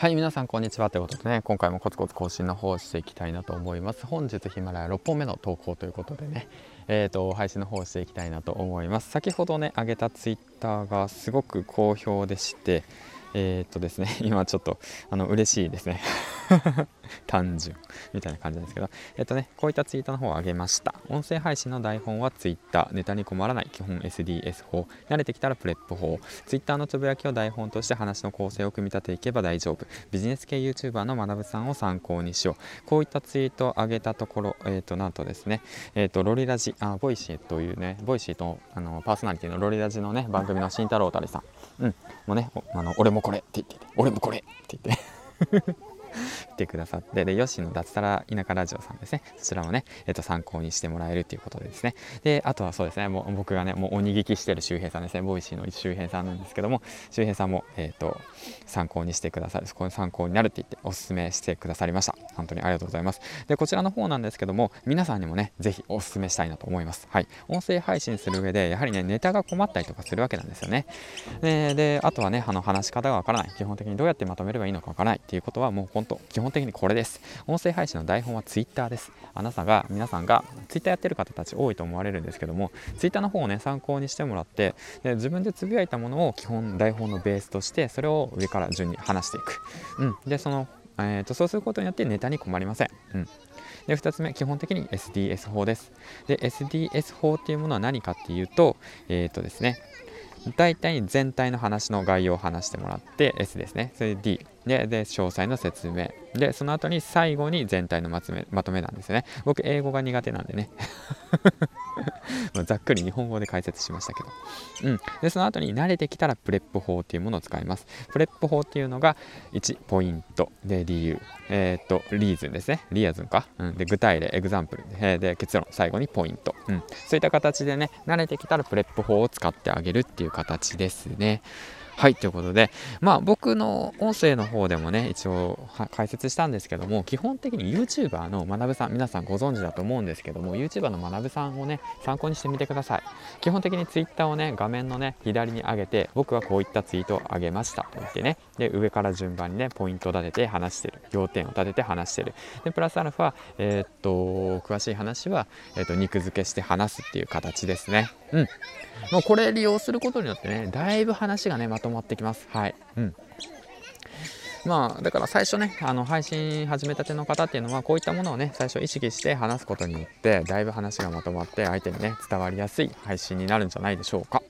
はい皆さんこんにちはということでね今回もコツコツ更新の方をしていきたいなと思います本日ヒマラヤ6本目の投稿ということでねえーと、配信の方をしていきたいなと思います先ほどね上げたツイッターがすごく好評でしてえー、っとですね、今ちょっとあの嬉しいですね。単純みたいな感じなんですけど、えっとね、こういったツイートの方を上げました。音声配信の台本は Twitter、ネタに困らない。基本 SDS 法、慣れてきたらプレップ法、Twitter のつぶやきを台本として話の構成を組み立てていけば大丈夫、ビジネス系 YouTuber の学さんを参考にしよう、こういったツイートを上げたところ、えっ、と、なんとですね、えっ、と、ロリラジ、あ、ボイシーというね、ボイシーとあのパーソナリティのロリラジのね、番組の慎太郎たりさん、うん、もうね、あの俺もこれって言って、俺もこれって言って。てくださって、で、ヨッシーの脱サラ田舎ラジオさんですね。そちらもね、えっ、と、参考にしてもらえるということでですね。で、あとはそうですね、もう僕がね、もう鬼聞きしてる周平さんですね、 Voicy の周平さんなんですけども、周平さんも、えっ、と、参考にしてくださる、そこに参考になるって言っておすすめしてくださりました。本当にありがとうございます。で、こちらの方なんですけども、皆さんにもね、ぜひおすすめしたいなと思います。はい。音声配信する上で、やはりね、ネタが困ったりとかするわけなんですよね。で、であとはね、あの、話し方がわからない。基本的にどうやってまとめればいいのかわからないっていうことは、もう本当、基本的にこれです。音声配信の台本は Twitter です。あなたが、皆さんが Twitter やってる方たち多いと思われるんですけども、Twitter の方をね、参考にしてもらって、で自分でつぶやいたものを基本台本のベースとして、それを上から順に話していく。うん。で、その、えーと、そうすることによってネタに困りません。うん。で2つ目基本的に SDS 法ですで SDS 法っていうものは何かっていうとえっ、ー、とですね大体全体の話の概要を話してもらって S ですね。それで D でで詳細の説明。でその後に最後に全体のまとめまとめなんですよね。僕英語が苦手なんでね。ざっくり日本語で解説しましたけど、うん、でその後に慣れてきたら PREP 法っていうものを使います。 PREP 法っていうのが1ポイント。で理由。えっ、と reason ですね。 reason か、うん、で具体例。 example。でで結論。最後にポイント、うん、そういった形でね慣れてきたら PREP 法を使ってあげるっていう形ですね。はい、ということで、まあ僕の音声の方でもね、一応解説したんですけども、基本的に YouTuber の学さん、皆さんご存知だと思うんですけども、YouTuber の学さんをね、参考にしてみてください。基本的に Twitter をね、画面のね、左に上げて、僕はこういったツイートを上げましたと言ってね、で、上から順番にね、ポイントを立てて話してる。要点を立てて話してる。で、プラスアルファ、えー、っと、詳しい話は、えー、っと、肉付けして話すっていう形ですね。うん。もうこれ利用することによってね、だいぶ話がね、まとまってきます。はい。うん。まあ、だから最初ね、あの配信始めたての方っていうのは、こういったものをね、最初意識して話すことによって、だいぶ話がまとまって、相手にね、伝わりやすい配信になるんじゃないでしょうか。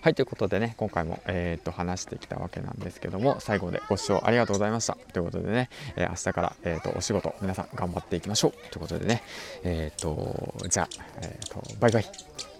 はい、ということでね、今回も、えー、っと話してきたわけなんですけども、最後までご視聴ありがとうございました。ということでね、えー、明日から、えー、っとお仕事、皆さん頑張っていきましょう。ということでね、えっと、じゃあ、えっと、バイバイ。